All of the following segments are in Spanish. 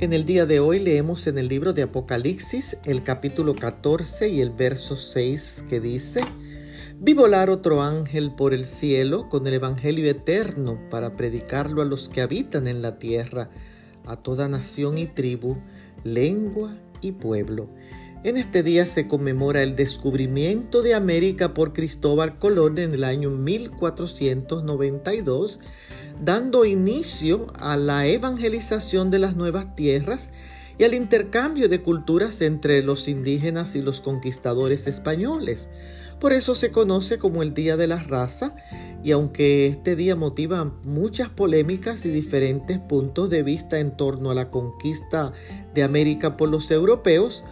En el día de hoy leemos en el libro de Apocalipsis el capítulo 14 y el verso 6 que dice, Vi volar otro ángel por el cielo con el Evangelio eterno para predicarlo a los que habitan en la tierra, a toda nación y tribu, lengua y pueblo. En este día se conmemora el descubrimiento de América por Cristóbal Colón en el año 1492 dando inicio a la evangelización de las nuevas tierras y al intercambio de culturas entre los indígenas y los conquistadores españoles. Por eso se conoce como el Día de la Raza y aunque este día motiva muchas polémicas y diferentes puntos de vista en torno a la conquista de América por los europeos,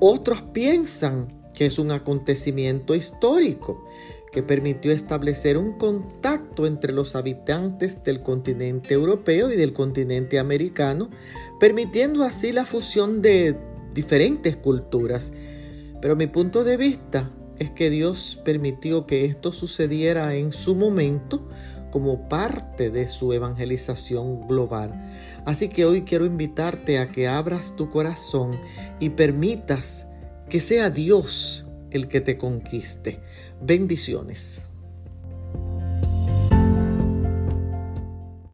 otros piensan que es un acontecimiento histórico que permitió establecer un contacto entre los habitantes del continente europeo y del continente americano, permitiendo así la fusión de diferentes culturas. Pero mi punto de vista es que Dios permitió que esto sucediera en su momento como parte de su evangelización global. Así que hoy quiero invitarte a que abras tu corazón y permitas que sea Dios el que te conquiste. Bendiciones.